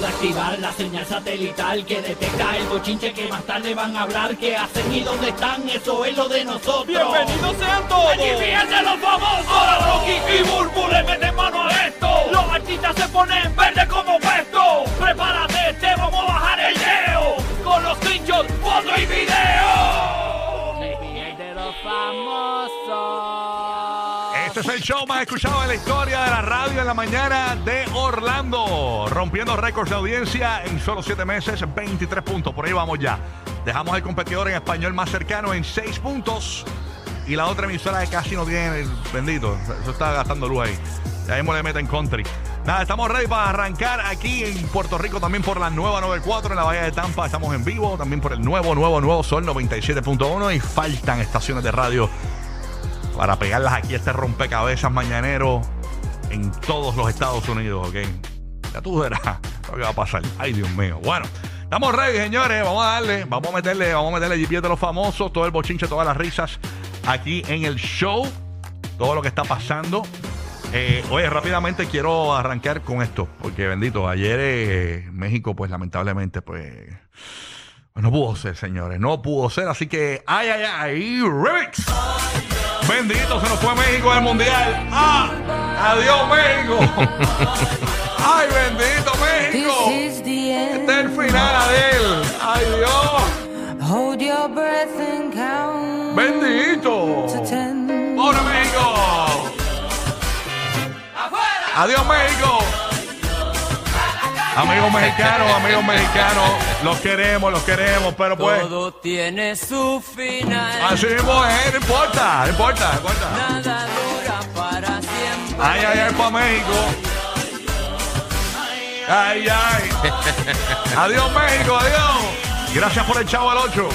de activar la señal satelital que detecta el bochinche que más tarde van a hablar. ¿Qué hacen y dónde están? Eso es lo de nosotros. ¡Bienvenidos sean todos! ¡Aquí vienen los famosos! Ahora Rocky y Burbu le meten mano a esto. Los artistas se ponen verde como puesto. Prepárate, te vamos a bajar el leo. Con los screenshots, foto y video. de los famosos. Este es el show más escuchado de la historia de la radio en la mañana de Orlando. Rompiendo récords de audiencia en solo 7 meses, 23 puntos. Por ahí vamos ya. Dejamos al competidor en español más cercano en 6 puntos. Y la otra emisora que casi no tiene, bendito, eso está gastando luz ahí. Ya mismo le meten country. Nada, estamos ready para arrancar aquí en Puerto Rico, también por la nueva 94 en la Bahía de Tampa. Estamos en vivo, también por el nuevo, nuevo, nuevo Sol 97.1. Y faltan estaciones de radio para pegarlas aquí este rompecabezas mañanero en todos los Estados Unidos, ¿ok? Ya tú verás lo que va a pasar. Ay, Dios mío. Bueno, estamos ready, señores. Vamos a darle, vamos a meterle, vamos a meterle GPS de los famosos, todo el bochinche, todas las risas aquí en el show. Todo lo que está pasando. Eh, oye, rápidamente quiero arrancar con esto, porque bendito, ayer eh, México, pues lamentablemente, pues no pudo ser, señores, no pudo ser, así que ay, ay, ay, remix. Bendito, se nos fue México del Mundial. ¡Ah! ¡Adiós, México! ¡Ay, bendito, México! Este es el final, Adel. ¡Ay, Dios! Hold your breath and count ¡Bendito! ¡Pobre México! ¡Adiós, México! Amigos mexicanos, amigos mexicanos, los queremos, los queremos, pero pues. Todo tiene su final. Así mismo es, no importa, no importa, no importa. Nada dura para siempre. Ay, ay, ay, para México. Ay, ay. adiós, México, adiós. Gracias por el chavo al 8.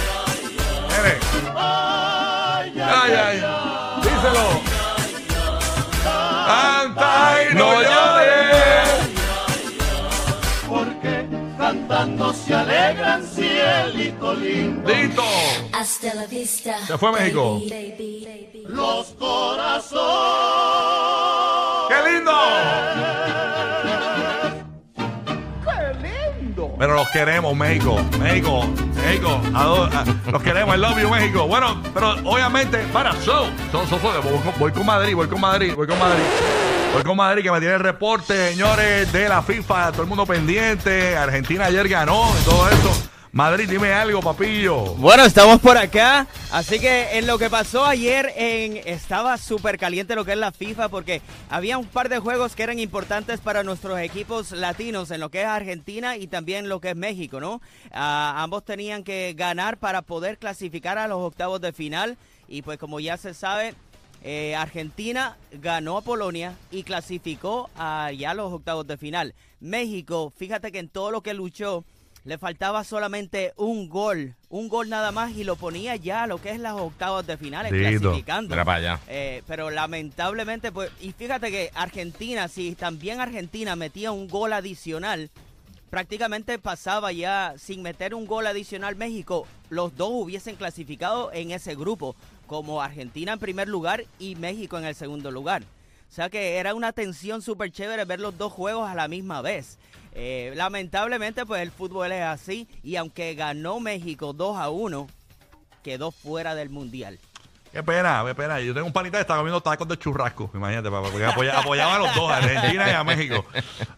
Mire. Ay, ay. Díselo. Canta y no llores. Cantando se alegran cielito lindo. Dito. Hasta la vista. Se fue México. Baby, baby. Los corazones. ¡Qué lindo! Pero los queremos, México. México, México. ado- a- los queremos, I love you, México. Bueno, pero obviamente, para, so, so, so, so, voy, con, voy con Madrid, voy con Madrid, voy con Madrid. Voy con Madrid que me tiene el reporte, señores, de la FIFA, todo el mundo pendiente. Argentina ayer ganó y todo eso. Madrid, dime algo, papillo. Bueno, estamos por acá, así que en lo que pasó ayer en estaba súper caliente lo que es la FIFA porque había un par de juegos que eran importantes para nuestros equipos latinos en lo que es Argentina y también lo que es México, ¿no? Ah, ambos tenían que ganar para poder clasificar a los octavos de final y pues como ya se sabe, eh, Argentina ganó a Polonia y clasificó a ya los octavos de final. México, fíjate que en todo lo que luchó le faltaba solamente un gol, un gol nada más y lo ponía ya a lo que es las octavos de Dito. clasificando. Eh, pero lamentablemente, pues, y fíjate que Argentina, si también Argentina metía un gol adicional, prácticamente pasaba ya sin meter un gol adicional México, los dos hubiesen clasificado en ese grupo, como Argentina en primer lugar y México en el segundo lugar. O sea que era una tensión súper chévere ver los dos juegos a la misma vez. Eh, lamentablemente, pues el fútbol es así y aunque ganó México 2 a 1, quedó fuera del Mundial. Qué pena, qué pena. Yo tengo un panita que está comiendo tacos de churrasco, imagínate, papá, porque apoya- apoyaba a los dos, a Argentina y a México.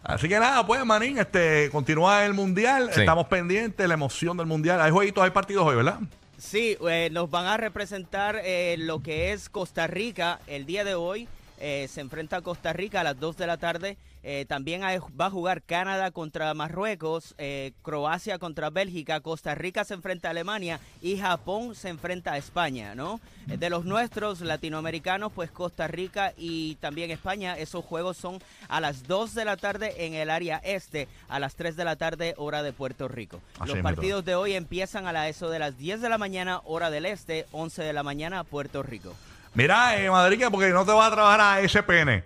Así que nada, pues, Manín, este, continúa el Mundial, Sí. estamos pendientes, la emoción del Mundial. Hay jueguitos, hay partidos hoy, ¿verdad? Sí, eh, nos van a representar eh, lo que es Costa Rica el día de hoy. Eh, se enfrenta a Costa Rica a las 2 de la tarde. Eh, también hay- va a jugar Canadá contra Marruecos, eh, Croacia contra Bélgica, Costa Rica se enfrenta a Alemania y Japón se enfrenta a España, ¿no? De los nuestros latinoamericanos, pues Costa Rica y también España, esos juegos son a las 2 de la tarde en el área este, a las 3 de la tarde hora de Puerto Rico. Así Los partidos de hoy empiezan a la eso de las 10 de la mañana, hora del este, 11 de la mañana, Puerto Rico. Mira, eh, Madrid, que porque no te vas a trabajar a SPN.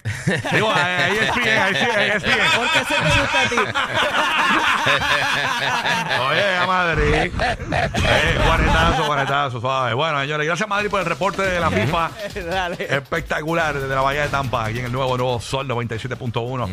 Digo, a ESPN, a ESPN. ¿Por qué se te gusta a ti? Oye, a Madrid. Eh, suave. Bueno, señores, gracias Madrid por el reporte de la FIFA. Dale. Espectacular desde la Bahía de Tampa, aquí en el nuevo Nuevo Sol 97.1.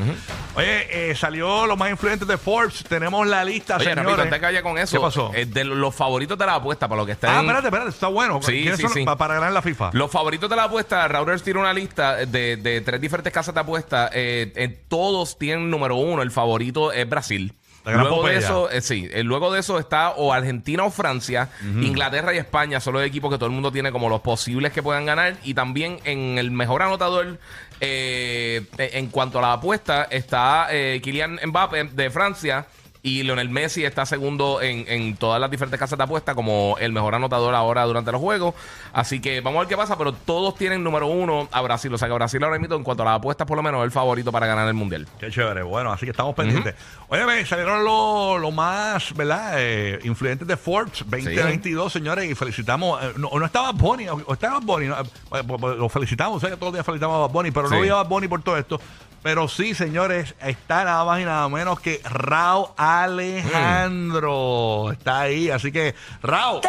Oye, eh, salió los más influyentes de Forbes. Tenemos la lista, Oye, señores. vaya con eso. ¿Qué pasó? eh, de los favoritos de la apuesta, para los que están. Ah, espérate, espérate, está bueno. Sí, ¿Quiénes sí, son sí. pa- para ganar la FIFA? Los favoritos de la apuesta, Rauders tiene una lista de, de tres diferentes casas de apuesta. eh, todos tienen número uno. El favorito es Brasil. Luego de eso, eh, sí, eh, luego de eso está o Argentina o Francia, Inglaterra y España son los equipos que todo el mundo tiene como los posibles que puedan ganar. Y también en el mejor anotador, eh, en cuanto a la apuesta, está eh, Kylian Mbappé de Francia. Y Lionel Messi está segundo en, en todas las diferentes casas de apuesta como el mejor anotador ahora durante los juegos. Así que vamos a ver qué pasa, pero todos tienen número uno a Brasil. O sea que Brasil ahora mismo, en cuanto a las apuestas, por lo menos es el favorito para ganar el mundial. Qué chévere. Bueno, así que estamos pendientes. Oye, ve, salieron los lo más, ¿verdad? Eh, influyentes de Forbes 2022, señores, y felicitamos. eh, no, no estaba Bonnie, o estaba Bonnie, no, eh, pues, pues, lo felicitamos, o sea, que todos los días felicitamos a Bunny, pero no Sí. había Bad Bunny por todo esto. Pero sí, señores, está nada más y nada menos que Rao Alejandro. Está ahí, así que, Rao.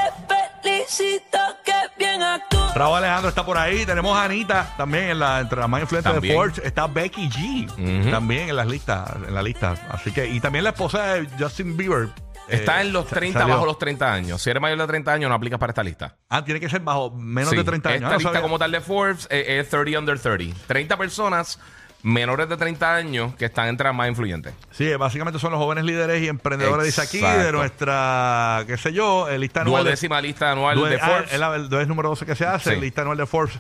felicito que bien actúas. Raúl Alejandro está por ahí. Tenemos a Anita también en la, entre las más influyentes de. Forbes. Está Becky G también en las listas, en la lista. Así que, y también la esposa de Justin Bieber. Está eh, en los sa- 30, salió. bajo los 30 años. Si eres mayor de 30 años, no aplicas para esta lista. Ah, tiene que ser bajo menos Sí, de 30 años. Esta Ah, no lista sabía. como tal de Forbes eh, es 30 under 30. 30 personas menores de 30 años que están entre las más influyentes. Sí, básicamente son los jóvenes líderes y emprendedores, dice aquí, de nuestra, qué sé yo, lista anual. Duodécima lista anual de ah, Forbes. es la- el es número 12 que se hace, Sí. lista anual de Forbes.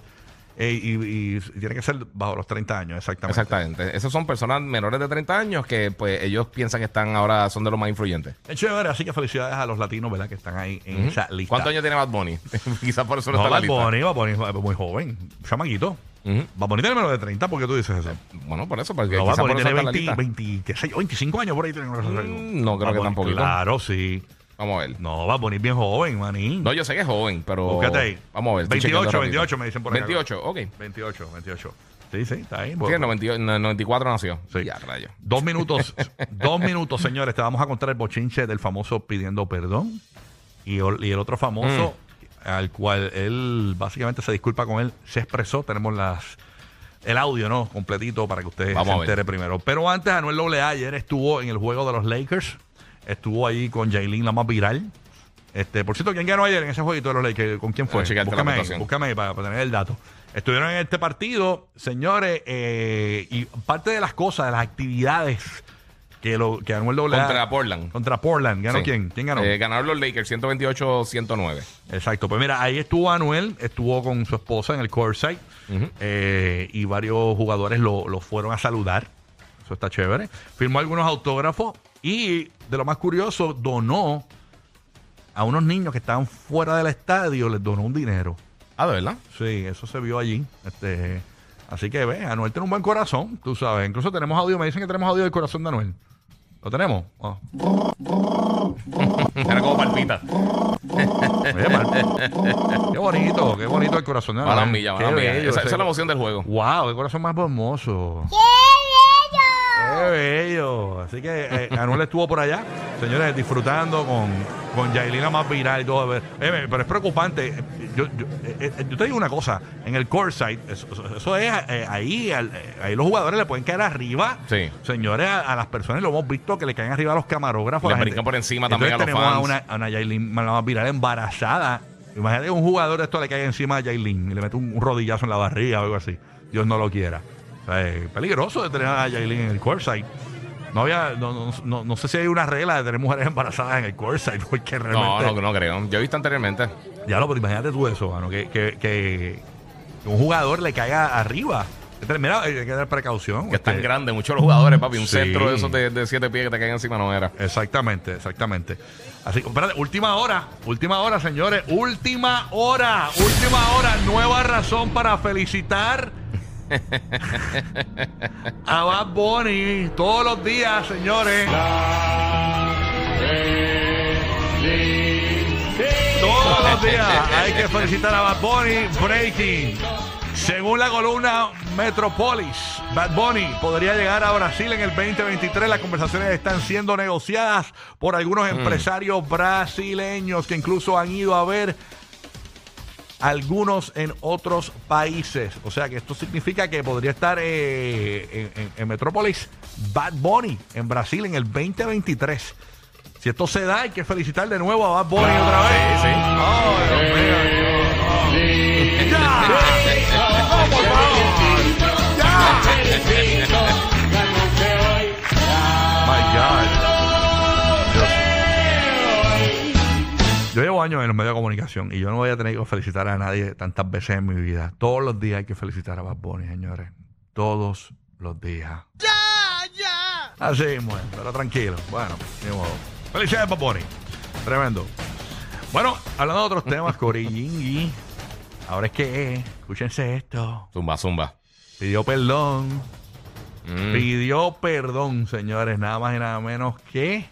Eh, y, y- tiene que ser bajo los 30 años, exactamente. Exactamente. Esas son personas menores de 30 años que pues ellos piensan que están ahora son de los más influyentes. Es chévere, así que felicidades a los latinos, ¿verdad? Que están ahí en esa lista. ¿Cuántos años tiene Bad Bunny? Quizás por eso no, No, está en la Bad lista. Bunny, Bad Bunny muy joven, chamaquito. Ujú. Bad Bunny tiene menos de 30, ¿por qué tú dices eso? Bueno, por eso, porque No, Bad por Bunny eso tiene está en la 20, lista. 20, qué sé yo, 25 años por ahí. Tiene. Mm, no creo Bad que Bunny, tampoco. Claro, sí. Vamos a ver. No, Bad Bunny es bien joven, manín. No, yo sé que es joven, pero. Búscate ahí. Vamos a ver. estoy 28, chequeando rapidito. 28 me dicen por acá. 28, ok. 28, 28. Sí, sí, está ahí. Bueno, en 98 en el 94 nació. Sí. Ya, rayo. Dos minutos, dos minutos, señores. Te vamos a contar el bochinche del famoso pidiendo perdón. Y, el otro famoso, Mm. al cual él básicamente se disculpa con él, se expresó. Tenemos las el audio, ¿no? Completito para que usted Vamos se a entere primero. Pero antes, Anuel AA ayer estuvo en el juego de los Lakers. Estuvo ahí con Jailin, la más viral. Este, por cierto, ¿quién ganó ayer en ese jueguito de los Lakers? ¿Con quién fue? La Búscame ahí, búscame ahí para, para tener el dato. Estuvieron en este partido, señores, eh, y parte de las cosas, de las actividades que, lo, que Anuel AA... Contra Portland. Contra Portland. ¿Ganó Sí. quién? ¿Quién ganó? Eh, ganaron los Lakers 128-109. Exacto. Pues mira, ahí estuvo Anuel, estuvo con su esposa en el courtside eh, y varios jugadores lo, lo fueron a saludar. Eso está chévere. Firmó algunos autógrafos y, de lo más curioso, donó a unos niños que estaban fuera del estadio, les donó un dinero. Ah, ¿de verdad? Sí, eso se vio allí. Este, así que ve, Anuel tiene un buen corazón, tú sabes. Incluso tenemos audio, me dicen que tenemos audio del corazón de Anuel. ¿Lo tenemos? Ah. Era como palpita. Oye, qué bonito, qué bonito el corazón de Mala Anuel. milla, mala milla. Esa, es la emoción del juego. Wow, qué corazón más hermoso. ¡Qué bello! Así que eh, Anuel estuvo por allá, señores, disfrutando con, con Yailina más viral y todo. Eh, pero es preocupante. Yo, yo, eh, eh, yo te digo una cosa, en el courtside, eso, eso- eso es eh, ahí, al- eh, ahí los jugadores le pueden caer arriba. Sí. Señores, a, a las personas lo hemos visto que le caen arriba a los camarógrafos. Le brincan por encima Entonces también a los tenemos fans. a una, a una Yailin más viral embarazada Imagínate que un jugador de esto le cae encima a Jailin y le mete un, un rodillazo en la barriga o algo así. Dios no lo quiera. O sea, es peligroso de tener a Jailin en el courtside. No había, no, no, no, no sé si hay una regla de tener mujeres embarazadas en el courtside, porque No, realmente. no, no creo. Yo he visto anteriormente. Ya lo, pero imagínate tú eso, mano, que, que, que un jugador le caiga arriba. Mira, hay que tener precaución. Que es tan este, grande, muchos los jugadores, papi. Un Sí. centro de esos de, de siete pies que te caen encima no era. Exactamente, exactamente. Así que, espérate, última hora, última hora, señores, última hora, última hora, nueva razón para felicitar a Bad Bunny todos los días, señores. Todos los días hay que felicitar a Bad Bunny Breaking. Según la columna Metropolis, Bad Bunny podría llegar a Brasil en el 2023. Las conversaciones están siendo negociadas por algunos empresarios brasileños que incluso han ido a ver algunos en otros países. O sea que esto significa que podría estar eh, en, en- en Metrópolis Bad Bunny en Brasil en el 2023. Si esto se da, hay que felicitar de nuevo a Bad Bunny otra vez. Sí, sí. Oh, Dios mío. ¡Ya! Años en los medios de comunicación y yo no voy a tener que felicitar a nadie tantas veces en mi vida. Todos los días hay que felicitar a Bad Bunny, señores. Todos los días. ¡Ya, ya! Así es, pero tranquilo. Bueno, ni modo. Felicidades, Bad Bunny. Tremendo. Bueno, hablando de otros temas, Corillingui. Ahora es que, escúchense esto. Zumba, zumba. Pidió perdón. Mm. Pidió perdón, señores, nada más y nada menos que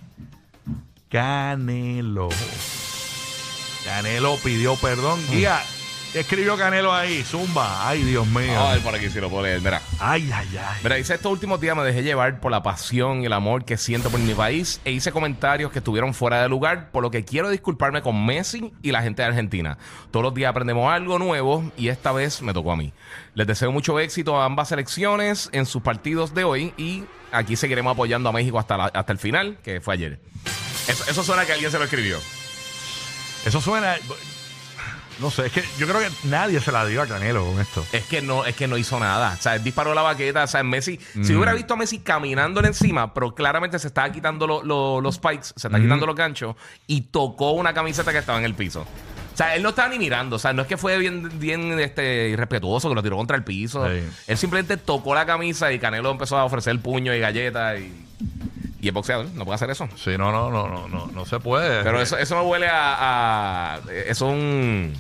Canelo. Canelo pidió perdón. Guía, ¿qué escribió Canelo ahí? Zumba. Ay, Dios mío. A ver por aquí si lo puedo leer. Mira. Ay, ay, ay. Mira, dice estos últimos días me dejé llevar por la pasión y el amor que siento por mi país e hice comentarios que estuvieron fuera de lugar, por lo que quiero disculparme con Messi y la gente de Argentina. Todos los días aprendemos algo nuevo y esta vez me tocó a mí. Les deseo mucho éxito a ambas selecciones en sus partidos de hoy y aquí seguiremos apoyando a México hasta, la- hasta el final, que fue ayer. Eso, eso suena que alguien se lo escribió. Eso suena. No sé, es que yo creo que nadie se la dio a Canelo con esto. Es que no, es que no hizo nada. O sea, él disparó la baqueta. O sea, Messi, si Mm. hubiera visto a Messi caminándole encima, pero claramente se estaba quitando lo- lo- los spikes, se está quitando los ganchos y tocó una camiseta que estaba en el piso. O sea, él no estaba ni mirando. O sea, no es que fue bien, bien este, irrespetuoso que lo tiró contra el piso. Sí. Él simplemente tocó la camisa y Canelo empezó a ofrecer el puño y galletas y, y es boxeador. No puede hacer eso. Sí, no, no, no, no, no, no se puede. Pero eso, eso me huele a. a- eso es un,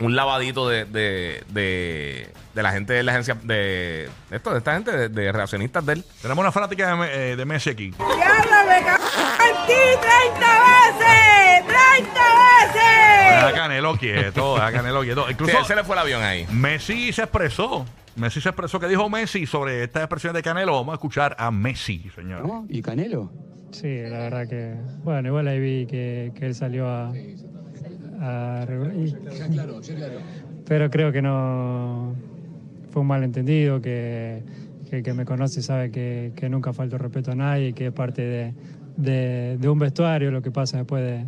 un lavadito de, de, de, de la gente de la agencia. De, esto, de esta gente, de, de reaccionistas de él. Tenemos una fanática de, Me- eh, de Messi aquí. Deja a Canelo quieto, deja a Canelo quieto. Incluso se le fue el avión ahí. Messi se expresó. Messi se expresó. ¿Qué dijo Messi sobre esta expresión de Canelo? Vamos a escuchar a Messi, señor. ¿No? ¿Y Canelo? Sí, la verdad que, bueno, igual ahí vi que, que él salió a, a regular- y- pero creo que no fue un malentendido, que, que el que me conoce sabe que, que nunca falto respeto a nadie, que es parte de, de- de un vestuario, lo que pasa después de,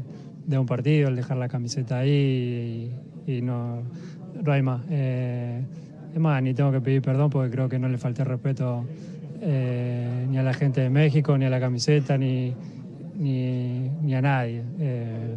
de un partido, el dejar la camiseta ahí y, y no, no hay más. Eh, es más, ni tengo que pedir perdón porque creo que no le falté respeto eh, ni a la gente de México, ni a la camiseta, ni, ni, ni a nadie. Eh,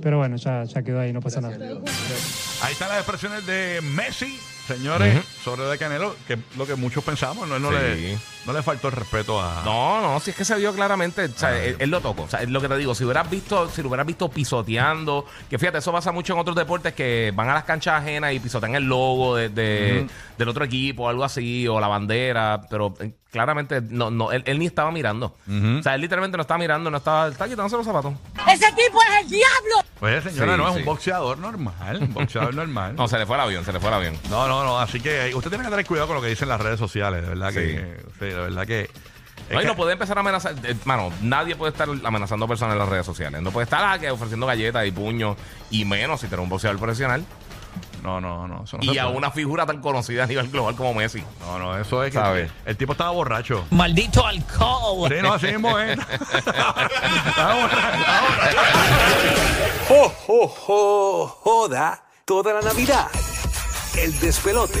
pero bueno, ya, ya quedó ahí, no pasa nada. Ahí están las expresiones de Messi, señores, sobre de Canelo, que es lo que muchos pensamos. No, Él no, Sí. le, no le faltó el respeto a. No, no, si es que se vio claramente, o sea, Ah. él, él lo tocó. O sea, es lo que te digo, si hubieras visto, si lo hubieras visto pisoteando, que fíjate, eso pasa mucho en otros deportes que van a las canchas ajenas y pisotean el logo de, de- del otro equipo, o algo así, o la bandera, pero eh, claramente no, no, él, él ni estaba mirando. O sea, él literalmente no estaba mirando, no estaba, estaba quitándose los zapatos. ¡Ese tipo es el diablo! Pues señora, Sí, no es un boxeador normal. Un boxeador normal. No, se le fue el avión, se le fue el avión. No, no, no. Así que usted tiene que tener cuidado con lo que dicen las redes sociales, de verdad que. Sí, de verdad que. Es Ay, no puede empezar a amenazar. Eh, Hermano, nadie puede estar amenazando a personas en las redes sociales. No puede estar ah, ofreciendo galletas y puños y menos si tiene un boxeador profesional. No, no, no. Y a una figura tan conocida a nivel global como Messi. No, no, eso es ¿Sabe? que el tipo estaba borracho. Maldito alcohol. Sí, no, así mismo es. jo, jo, jo, joda toda la Navidad. El despelote.